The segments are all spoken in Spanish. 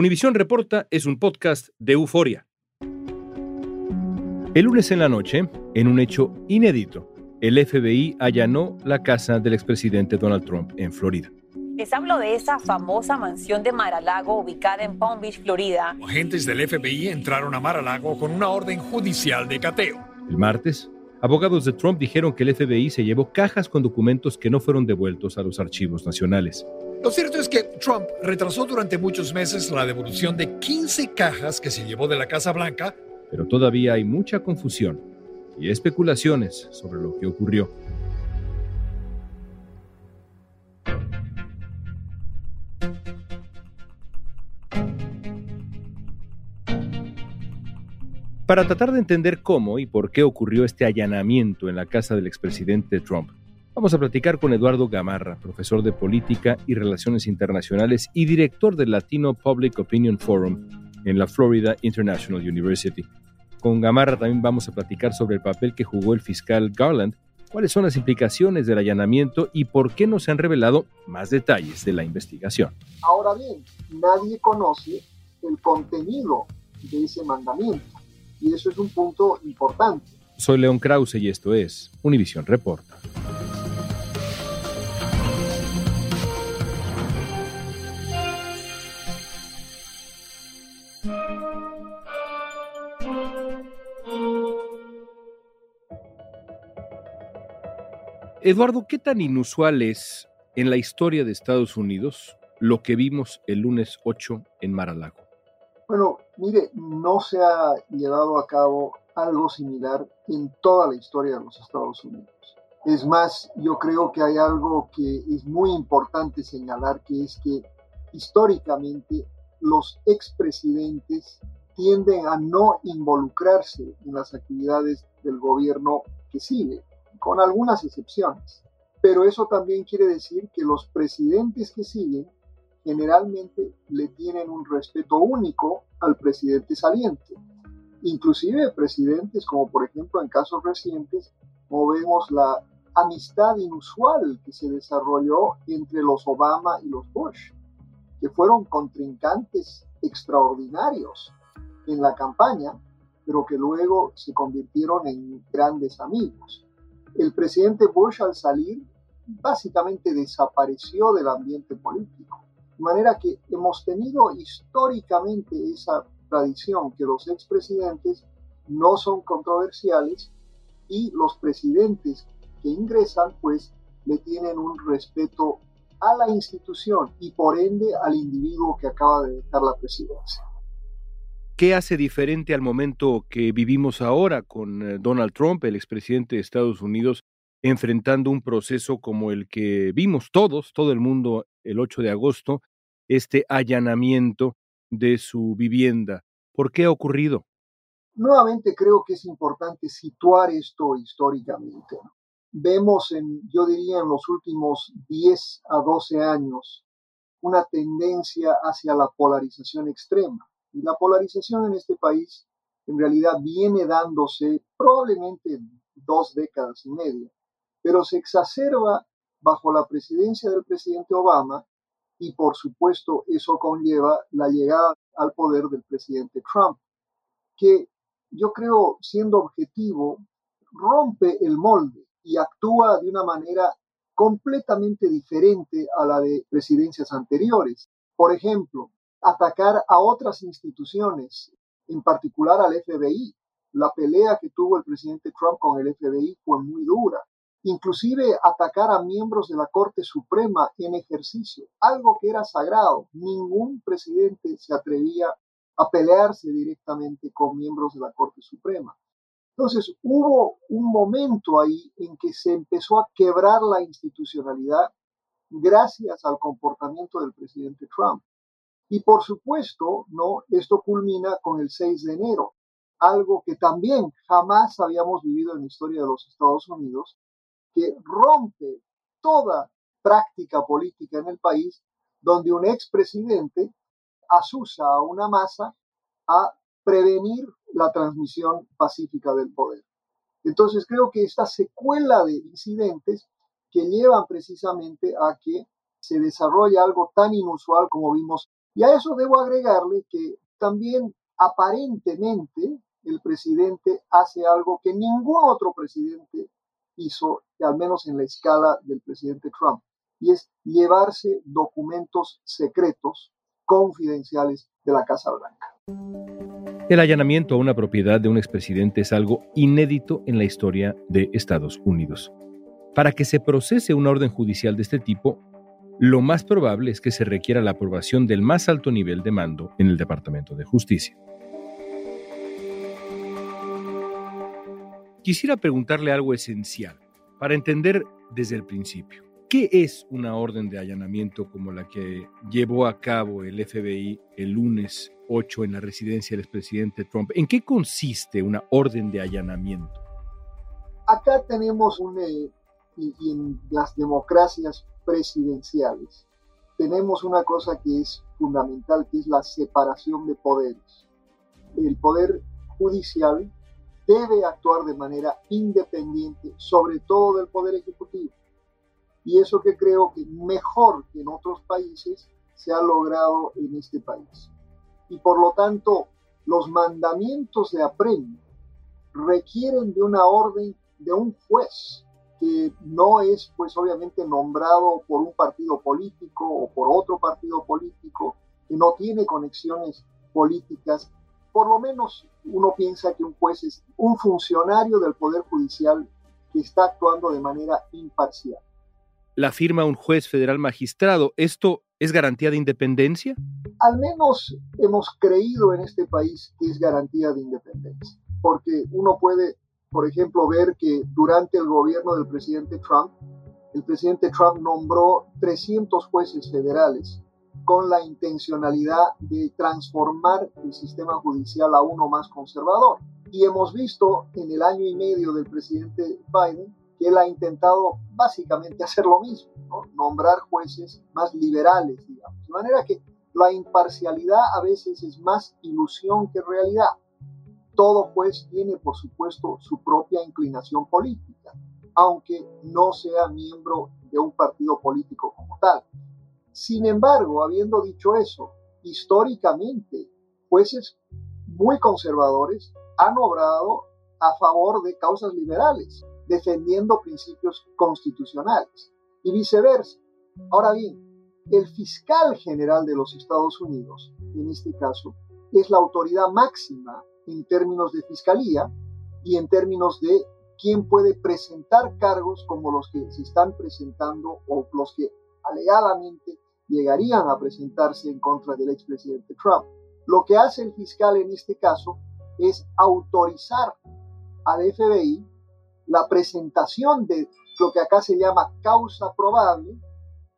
Univisión Reporta es un podcast de euforia. El lunes en la noche, en un hecho inédito, el FBI allanó la casa del expresidente Donald Trump en Florida. Les hablo de esa famosa mansión de Mar-a-Lago ubicada en Palm Beach, Florida. Agentes del FBI entraron a Mar-a-Lago con una orden judicial de cateo. El martes, abogados de Trump dijeron que el FBI se llevó cajas con documentos que no fueron devueltos a los archivos nacionales. Lo cierto es que Trump retrasó durante muchos meses la devolución de 15 cajas que se llevó de la Casa Blanca. Pero todavía hay mucha confusión y especulaciones sobre lo que ocurrió. Para tratar de entender cómo y por qué ocurrió este allanamiento en la casa del expresidente Trump, vamos a platicar con Eduardo Gamarra, profesor de Política y Relaciones Internacionales y director del Latino Public Opinion Forum en la Florida International University. Con Gamarra también vamos a platicar sobre el papel que jugó el fiscal Garland, cuáles son las implicaciones del allanamiento y por qué no se han revelado más detalles de la investigación. Ahora bien, nadie conoce el contenido de ese mandamiento y eso es un punto importante. Soy León Krause y esto es Univisión Reporta. Eduardo, ¿qué tan inusual es en la historia de Estados Unidos lo que vimos el lunes 8 en Mar-a-Lago? Bueno, mire, no se ha llevado a cabo algo similar en toda la historia de los Estados Unidos. Es más, yo creo que hay algo que es muy importante señalar, que es que históricamente los expresidentes tienden a no involucrarse en las actividades del gobierno que sigue con algunas excepciones. Pero eso también quiere decir que los presidentes que siguen generalmente le tienen un respeto único al presidente saliente. Inclusive presidentes como por ejemplo en casos recientes, movemos la amistad inusual que se desarrolló entre los Obama y los Bush, que fueron contrincantes extraordinarios en la campaña, pero que luego se convirtieron en grandes amigos. El presidente Bush al salir básicamente desapareció del ambiente político. De manera que hemos tenido históricamente esa tradición que los expresidentes no son controversiales y los presidentes que ingresan pues le tienen un respeto a la institución y por ende al individuo que acaba de dejar la presidencia. ¿Qué hace diferente al momento que vivimos ahora con eh, Donald Trump, el expresidente de Estados Unidos, enfrentando un proceso como el que vimos todos, todo el mundo, el 8 de agosto, este allanamiento de su vivienda? ¿Por qué ha ocurrido? Nuevamente creo que es importante situar esto históricamente. Vemos, en, yo diría, en los últimos 10 a 12 años, una tendencia hacia la polarización extrema y la polarización en este país en realidad viene dándose probablemente dos décadas y media, pero se exacerba bajo la presidencia del presidente Obama y por supuesto eso conlleva la llegada al poder del presidente Trump, que yo creo, siendo objetivo, rompe el molde y actúa de una manera completamente diferente a la de presidencias anteriores. Por ejemplo, atacar a otras instituciones, en particular al FBI. La pelea que tuvo el presidente Trump con el FBI fue muy dura. Inclusive atacar a miembros de la Corte Suprema en ejercicio, algo que era sagrado. Ningún presidente se atrevía a pelearse directamente con miembros de la Corte Suprema. Entonces hubo un momento ahí en que se empezó a quebrar la institucionalidad gracias al comportamiento del presidente Trump. Y por supuesto, no, esto culmina con el 6 de enero, algo que también jamás habíamos vivido en la historia de los Estados Unidos, que rompe toda práctica política en el país donde un expresidente asusa a una masa a prevenir la transmisión pacífica del poder. Entonces creo que esta secuela de incidentes que llevan precisamente a que se desarrolle algo tan inusual como vimos. Y a eso debo agregarle que también aparentemente el presidente hace algo que ningún otro presidente hizo, al menos en la escala del presidente Trump, y es llevarse documentos secretos confidenciales de la Casa Blanca. El allanamiento a una propiedad de un expresidente es algo inédito en la historia de Estados Unidos. Para que se procese una orden judicial de este tipo, lo más probable es que se requiera la aprobación del más alto nivel de mando en el Departamento de Justicia. Quisiera preguntarle algo esencial para entender desde el principio. ¿Qué es una orden de allanamiento como la que llevó a cabo el FBI el lunes 8 en la residencia del expresidente Trump? ¿En qué consiste una orden de allanamiento? Acá tenemos un, eh, y, en las democracias presidenciales tenemos una cosa que es fundamental, que es la separación de poderes. El poder judicial debe actuar de manera independiente, sobre todo del poder ejecutivo. Y eso que creo que mejor que en otros países se ha logrado en este país. Y por lo tanto, los mandamientos de apremio requieren de una orden de un juez que no es pues obviamente nombrado por un partido político o por otro partido político, que no tiene conexiones políticas. Por lo menos uno piensa que un juez es un funcionario del Poder Judicial que está actuando de manera imparcial. La firma un juez federal magistrado, ¿esto es garantía de independencia? Al menos hemos creído en este país que es garantía de independencia, porque uno puede por ejemplo, ver que durante el gobierno del presidente Trump, el presidente Trump nombró 300 jueces federales con la intencionalidad de transformar el sistema judicial a uno más conservador. Y hemos visto en el año y medio del presidente Biden que él ha intentado básicamente hacer lo mismo, nombrar jueces más liberales, digamos. De manera que la imparcialidad a veces es más ilusión que realidad todo juez tiene, por supuesto, su propia inclinación política, aunque no sea miembro de un partido político como tal. Sin embargo, habiendo dicho eso, históricamente, jueces muy conservadores han obrado a favor de causas liberales, defendiendo principios constitucionales y viceversa. Ahora bien, el fiscal general de los Estados Unidos, en este caso, es la autoridad máxima en términos de fiscalía y en términos de quién puede presentar cargos como los que se están presentando o los que alegadamente llegarían a presentarse en contra del expresidente Trump. Lo que hace el fiscal en este caso es autorizar al FBI la presentación de lo que acá se llama causa probable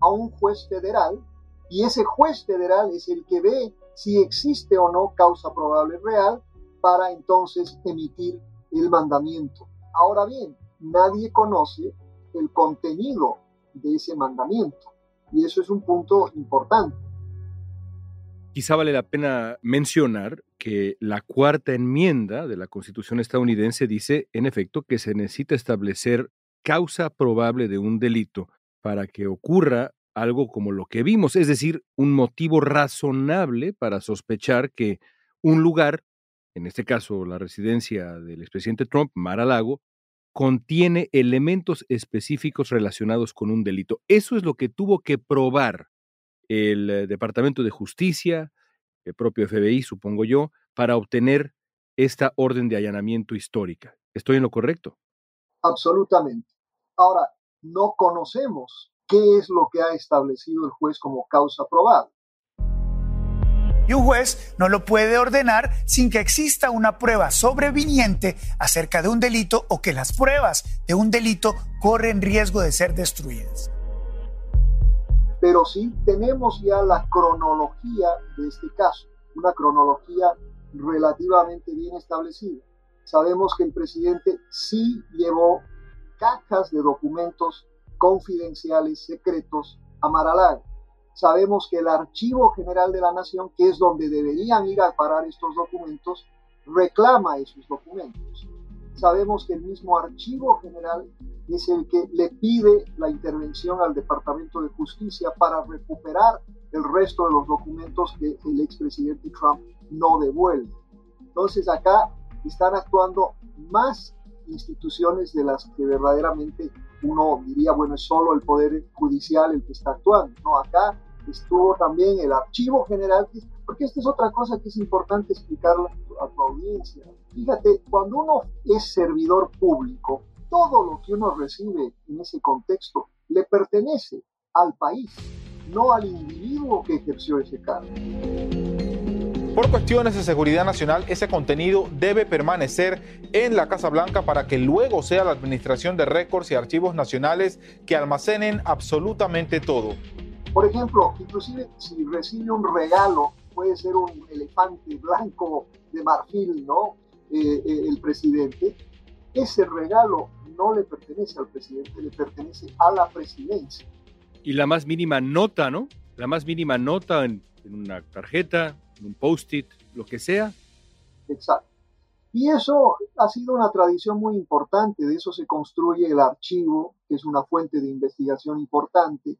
a un juez federal y ese juez federal es el que ve si existe o no causa probable real para entonces emitir el mandamiento. Ahora bien, nadie conoce el contenido de ese mandamiento y eso es un punto importante. Quizá vale la pena mencionar que la cuarta enmienda de la Constitución estadounidense dice, en efecto, que se necesita establecer causa probable de un delito para que ocurra algo como lo que vimos, es decir, un motivo razonable para sospechar que un lugar en este caso la residencia del expresidente Trump, Mar-a-Lago, contiene elementos específicos relacionados con un delito. Eso es lo que tuvo que probar el eh, Departamento de Justicia, el propio FBI, supongo yo, para obtener esta orden de allanamiento histórica. ¿Estoy en lo correcto? Absolutamente. Ahora, no conocemos qué es lo que ha establecido el juez como causa probable. Un juez no lo puede ordenar sin que exista una prueba sobreviniente acerca de un delito o que las pruebas de un delito corren riesgo de ser destruidas. Pero sí tenemos ya la cronología de este caso, una cronología relativamente bien establecida. Sabemos que el presidente sí llevó cajas de documentos confidenciales, secretos, a Mar-a-Lago. Sabemos que el Archivo General de la Nación, que es donde deberían ir a parar estos documentos, reclama esos documentos. Sabemos que el mismo Archivo General es el que le pide la intervención al Departamento de Justicia para recuperar el resto de los documentos que el expresidente Trump no devuelve. Entonces acá están actuando más instituciones de las que verdaderamente uno diría, bueno, es solo el Poder Judicial el que está actuando. No, acá estuvo también el Archivo General, porque esta es otra cosa que es importante explicarle a tu audiencia. Fíjate, cuando uno es servidor público, todo lo que uno recibe en ese contexto le pertenece al país, no al individuo que ejerció ese cargo. Por cuestiones de seguridad nacional, ese contenido debe permanecer en la Casa Blanca para que luego sea la Administración de Récords y Archivos Nacionales que almacenen absolutamente todo. Por ejemplo, inclusive si recibe un regalo, puede ser un elefante blanco de marfil, ¿no? Eh, eh, el presidente, ese regalo no le pertenece al presidente, le pertenece a la presidencia. Y la más mínima nota, ¿no? La más mínima nota en, en una tarjeta, un post-it, lo que sea. Exacto. Y eso ha sido una tradición muy importante, de eso se construye el archivo, que es una fuente de investigación importante.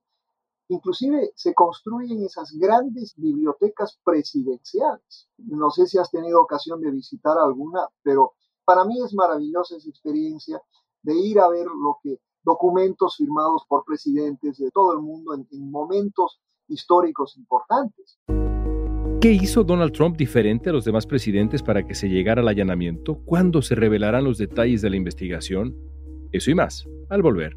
Inclusive se construyen esas grandes bibliotecas presidenciales. No sé si has tenido ocasión de visitar alguna, pero para mí es maravillosa esa experiencia de ir a ver lo que documentos firmados por presidentes de todo el mundo en, en momentos históricos importantes. ¿Qué hizo Donald Trump diferente a los demás presidentes para que se llegara al allanamiento? ¿Cuándo se revelarán los detalles de la investigación? Eso y más, al volver.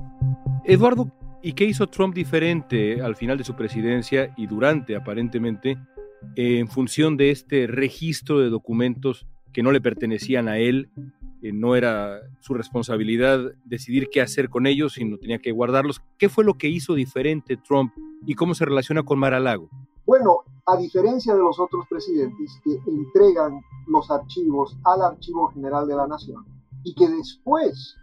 Eduardo, ¿y qué hizo Trump diferente al final de su presidencia y durante, aparentemente, en función de este registro de documentos que no le pertenecían a él? Eh, no era su responsabilidad decidir qué hacer con ellos, sino tenía que guardarlos. ¿Qué fue lo que hizo diferente Trump y cómo se relaciona con Mar-a-Lago? Bueno, a diferencia de los otros presidentes que entregan los archivos al Archivo General de la Nación y que después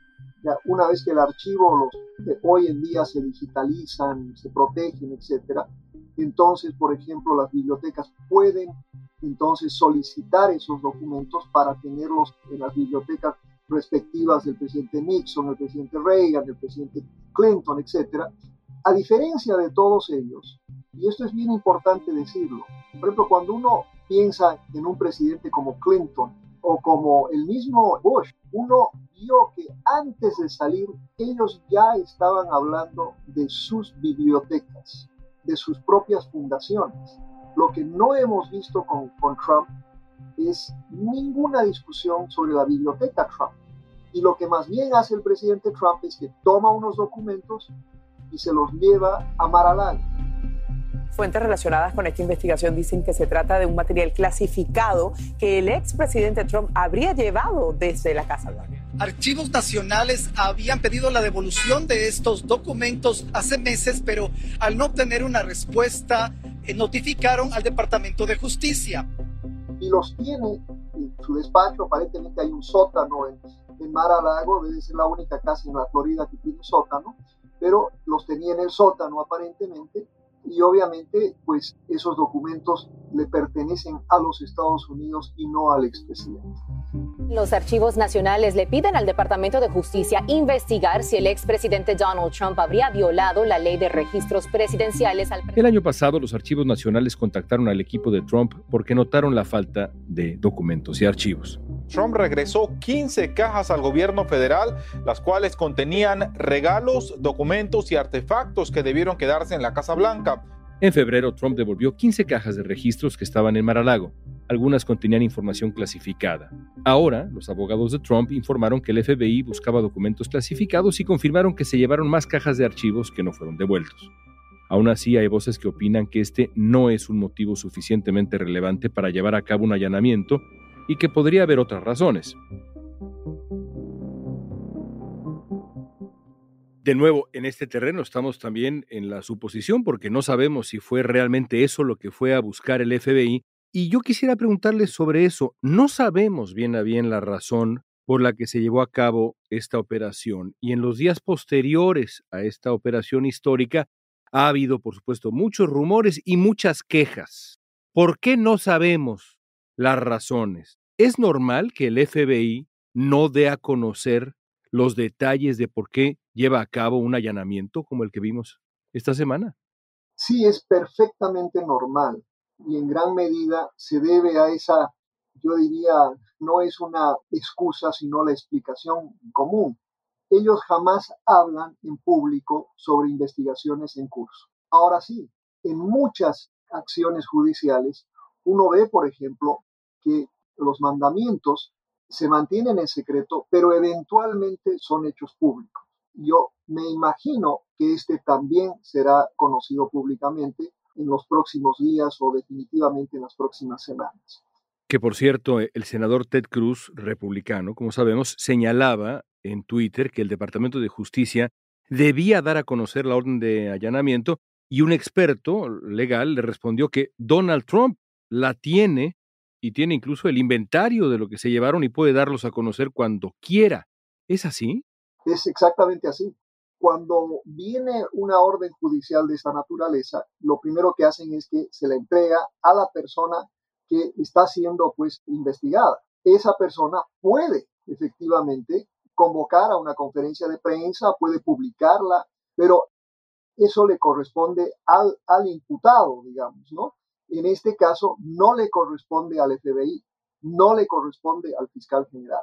una vez que el archivo los hoy en día se digitalizan, se protegen, etcétera, entonces, por ejemplo, las bibliotecas pueden entonces solicitar esos documentos para tenerlos en las bibliotecas respectivas del presidente Nixon, el presidente Reagan, el presidente Clinton, etcétera. A diferencia de todos ellos, y esto es bien importante decirlo, por ejemplo, cuando uno piensa en un presidente como Clinton, o como el mismo Bush, uno vio que antes de salir ellos ya estaban hablando de sus bibliotecas, de sus propias fundaciones. Lo que no hemos visto con, Trump es ninguna discusión sobre la biblioteca Trump. Y lo que más bien hace el presidente Trump es que toma unos documentos y se los lleva a Mar-a-Lago. Fuentes relacionadas con esta investigación dicen que se trata de un material clasificado que el expresidente Trump habría llevado desde la Casa Blanca. Archivos nacionales habían pedido la devolución de estos documentos hace meses, pero al no obtener una respuesta, eh, notificaron al Departamento de Justicia. Y los tiene en su despacho, aparentemente hay un sótano en, en Mar-a-Lago, debe ser la única casa en la Florida que tiene sótano, pero los tenía en el sótano aparentemente y obviamente pues esos documentos le pertenecen a los Estados Unidos y no al expresidente. Los archivos nacionales le piden al Departamento de Justicia investigar si el expresidente Donald Trump habría violado la ley de registros presidenciales al El año pasado los archivos nacionales contactaron al equipo de Trump porque notaron la falta de documentos y archivos. Trump regresó 15 cajas al gobierno federal, las cuales contenían regalos, documentos y artefactos que debieron quedarse en la Casa Blanca. En febrero, Trump devolvió 15 cajas de registros que estaban en Mar-a-Lago. Algunas contenían información clasificada. Ahora, los abogados de Trump informaron que el FBI buscaba documentos clasificados y confirmaron que se llevaron más cajas de archivos que no fueron devueltos. Aún así, hay voces que opinan que este no es un motivo suficientemente relevante para llevar a cabo un allanamiento y que podría haber otras razones. De nuevo, en este terreno estamos también en la suposición porque no sabemos si fue realmente eso lo que fue a buscar el FBI. Y yo quisiera preguntarle sobre eso. No sabemos bien a bien la razón por la que se llevó a cabo esta operación. Y en los días posteriores a esta operación histórica ha habido, por supuesto, muchos rumores y muchas quejas. ¿Por qué no sabemos las razones? ¿Es normal que el FBI no dé a conocer los detalles de por qué lleva a cabo un allanamiento como el que vimos esta semana? Sí, es perfectamente normal y en gran medida se debe a esa, yo diría, no es una excusa, sino la explicación común. Ellos jamás hablan en público sobre investigaciones en curso. Ahora sí, en muchas acciones judiciales, uno ve, por ejemplo, que los mandamientos se mantienen en secreto, pero eventualmente son hechos públicos yo me imagino que este también será conocido públicamente en los próximos días o definitivamente en las próximas semanas. Que por cierto, el senador Ted Cruz, republicano, como sabemos, señalaba en Twitter que el Departamento de Justicia debía dar a conocer la orden de allanamiento y un experto legal le respondió que Donald Trump la tiene y tiene incluso el inventario de lo que se llevaron y puede darlos a conocer cuando quiera. ¿Es así? Es exactamente así. Cuando viene una orden judicial de esta naturaleza, lo primero que hacen es que se la entrega a la persona que está siendo pues investigada. Esa persona puede efectivamente convocar a una conferencia de prensa, puede publicarla, pero eso le corresponde al, al imputado, digamos, ¿no? En este caso, no le corresponde al FBI, no le corresponde al fiscal general.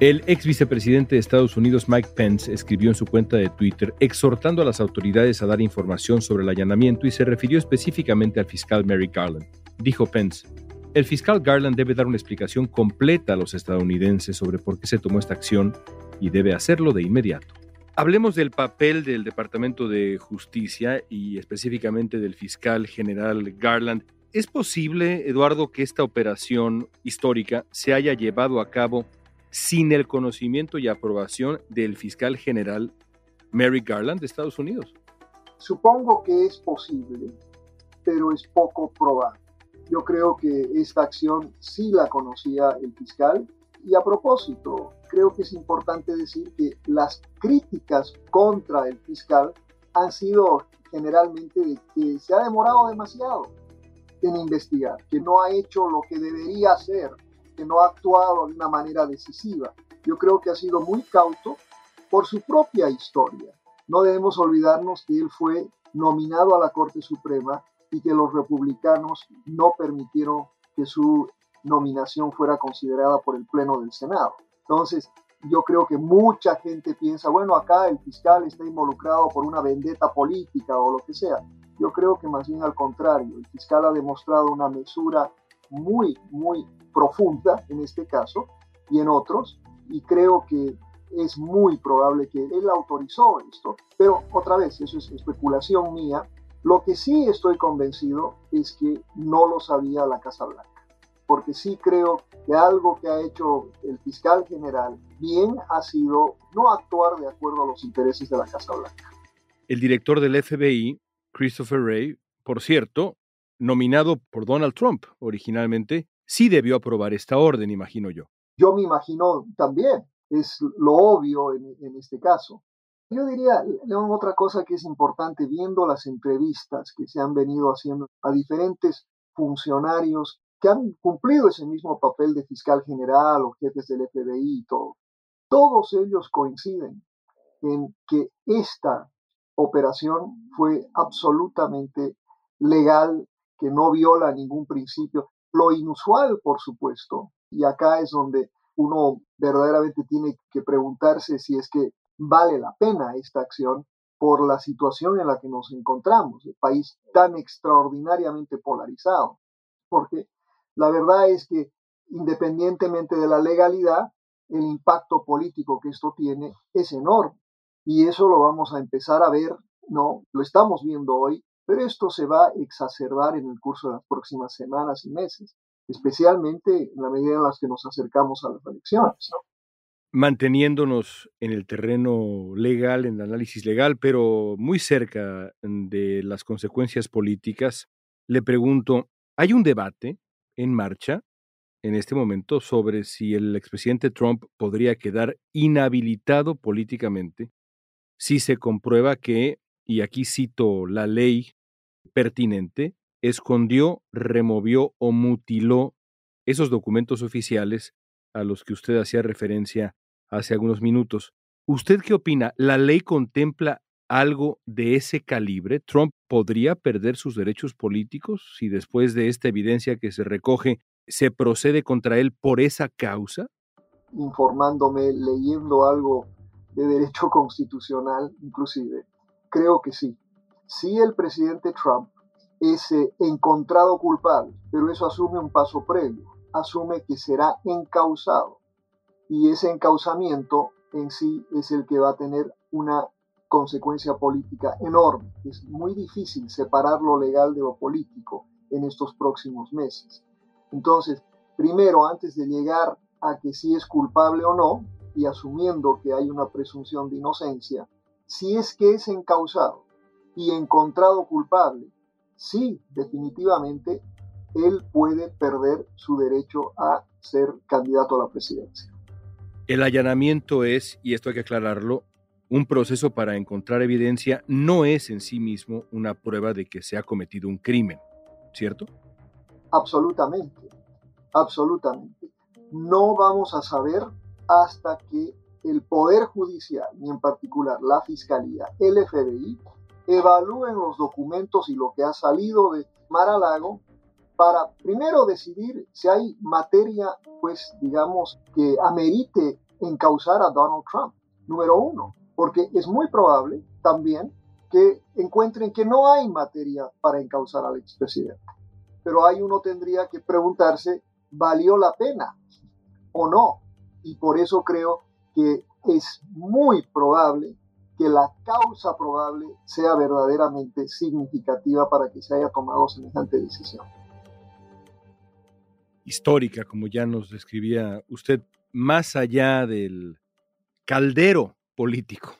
El ex vicepresidente de Estados Unidos, Mike Pence, escribió en su cuenta de Twitter exhortando a las autoridades a dar información sobre el allanamiento y se refirió específicamente al fiscal Mary Garland. Dijo Pence, el fiscal Garland debe dar una explicación completa a los estadounidenses sobre por qué se tomó esta acción y debe hacerlo de inmediato. Hablemos del papel del Departamento de Justicia y específicamente del fiscal general Garland. ¿Es posible, Eduardo, que esta operación histórica se haya llevado a cabo sin el conocimiento y aprobación del fiscal general Mary Garland de Estados Unidos? Supongo que es posible, pero es poco probable. Yo creo que esta acción sí la conocía el fiscal y a propósito, creo que es importante decir que las críticas contra el fiscal han sido generalmente de que se ha demorado demasiado en investigar, que no ha hecho lo que debería hacer que no ha actuado de una manera decisiva. Yo creo que ha sido muy cauto por su propia historia. No debemos olvidarnos que él fue nominado a la Corte Suprema y que los republicanos no permitieron que su nominación fuera considerada por el Pleno del Senado. Entonces, yo creo que mucha gente piensa, bueno, acá el fiscal está involucrado por una vendetta política o lo que sea. Yo creo que más bien al contrario, el fiscal ha demostrado una mesura muy, muy profunda en este caso y en otros, y creo que es muy probable que él autorizó esto, pero otra vez, eso es especulación mía. Lo que sí estoy convencido es que no lo sabía la Casa Blanca, porque sí creo que algo que ha hecho el fiscal general bien ha sido no actuar de acuerdo a los intereses de la Casa Blanca. El director del FBI, Christopher Wray, por cierto, nominado por Donald Trump originalmente, sí debió aprobar esta orden, imagino yo. Yo me imagino también, es lo obvio en, este caso. Yo diría, León, otra cosa que es importante, viendo las entrevistas que se han venido haciendo a diferentes funcionarios han cumplido ese mismo papel de fiscal general o jefes del FBI y todo, todos ellos coinciden en que esta operación fue absolutamente legal, que no viola ningún principio. Lo inusual, por supuesto, y acá es donde uno verdaderamente tiene que preguntarse si es que vale la pena esta acción por la situación en la que nos encontramos, el país tan extraordinariamente polarizado. Porque la verdad es que independientemente de la legalidad, el impacto político que esto tiene es enorme. Y eso lo vamos a empezar a ver, ¿no? Lo estamos viendo hoy, pero esto se va a exacerbar en el curso de las próximas semanas y meses especialmente en la medida en las que nos acercamos a las elecciones. Manteniéndonos en el terreno legal, en el análisis legal, pero muy cerca de las consecuencias políticas, le pregunto, ¿hay un debate en marcha en este momento sobre si el expresidente Trump podría quedar inhabilitado políticamente si se comprueba que, y aquí cito la ley pertinente, escondió, removió o mutiló esos documentos oficiales a los que usted hacía referencia hace algunos minutos. ¿Usted qué opina? ¿La ley contempla algo de ese calibre? ¿Trump podría perder sus derechos políticos si después de esta evidencia que se recoge se procede contra él por esa causa? Informándome, leyendo algo de derecho constitucional, inclusive, creo que sí. Si el presidente Trump es encontrado culpable, pero eso asume un paso previo, asume que será encausado y ese encausamiento en sí es el que va a tener una consecuencia política enorme. Es muy difícil separar lo legal de lo político en estos próximos meses. Entonces, primero, antes de llegar a que si es culpable o no, y asumiendo que hay una presunción de inocencia, si es que es encausado y encontrado culpable sí, definitivamente, él puede perder su derecho a ser candidato a la presidencia. El allanamiento es, y esto hay que aclararlo, un proceso para encontrar evidencia no es en sí mismo una prueba de que se ha cometido un crimen, ¿cierto? Absolutamente, absolutamente. No vamos a saber hasta que el Poder Judicial, y en particular la Fiscalía, el FBI, evalúen los documentos y lo que ha salido de Mar-a-Lago para primero decidir si hay materia, pues digamos, que amerite encausar a Donald Trump, número uno, porque es muy probable también que encuentren que no hay materia para encausar al expresidente. Pero ahí uno tendría que preguntarse, ¿valió la pena o no? Y por eso creo que es muy probable que la causa probable sea verdaderamente significativa para que se haya tomado semejante decisión. Histórica, como ya nos describía usted, más allá del caldero político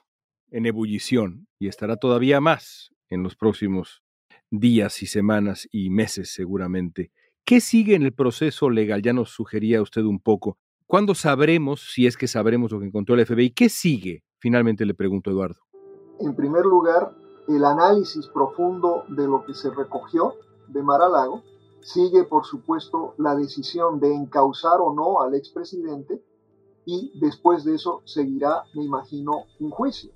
en ebullición, y estará todavía más en los próximos días y semanas y meses seguramente. ¿Qué sigue en el proceso legal? Ya nos sugería usted un poco. ¿Cuándo sabremos, si es que sabremos lo que encontró el FBI, qué sigue Finalmente le pregunto, Eduardo. En primer lugar, el análisis profundo de lo que se recogió de Mar-a-Lago. Sigue, por supuesto, la decisión de encausar o no al expresidente y después de eso seguirá, me imagino, un juicio.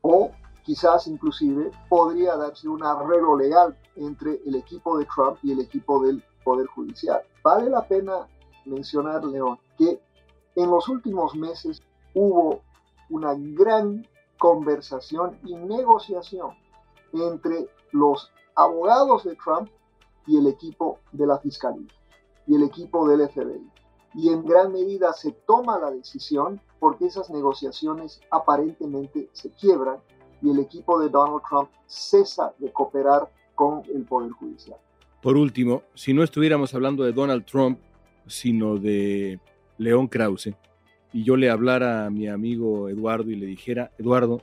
O quizás inclusive podría darse un arreglo legal entre el equipo de Trump y el equipo del Poder Judicial. Vale la pena mencionar, León, que en los últimos meses hubo una gran conversación y negociación entre los abogados de Trump y el equipo de la Fiscalía y el equipo del FBI. Y en gran medida se toma la decisión porque esas negociaciones aparentemente se quiebran y el equipo de Donald Trump cesa de cooperar con el Poder Judicial. Por último, si no estuviéramos hablando de Donald Trump, sino de León Krause, y yo le hablara a mi amigo Eduardo y le dijera, Eduardo,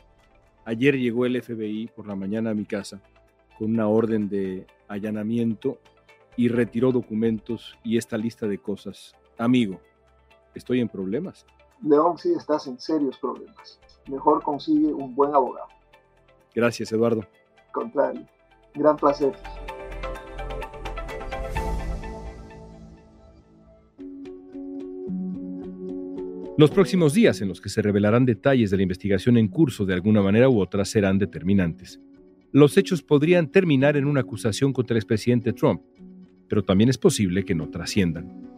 ayer llegó el FBI por la mañana a mi casa con una orden de allanamiento y retiró documentos y esta lista de cosas. Amigo, estoy en problemas. León, sí estás en serios problemas. Mejor consigue un buen abogado. Gracias, Eduardo. Contrario. Gran placer. Los próximos días en los que se revelarán detalles de la investigación en curso de alguna manera u otra serán determinantes. Los hechos podrían terminar en una acusación contra el expresidente Trump, pero también es posible que no trasciendan.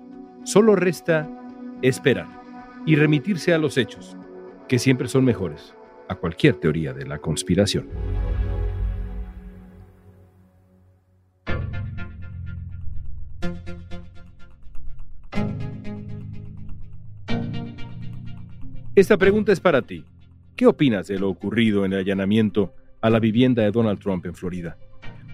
Solo resta esperar y remitirse a los hechos, que siempre son mejores a cualquier teoría de la conspiración. Esta pregunta es para ti. ¿Qué opinas de lo ocurrido en el allanamiento a la vivienda de Donald Trump en Florida?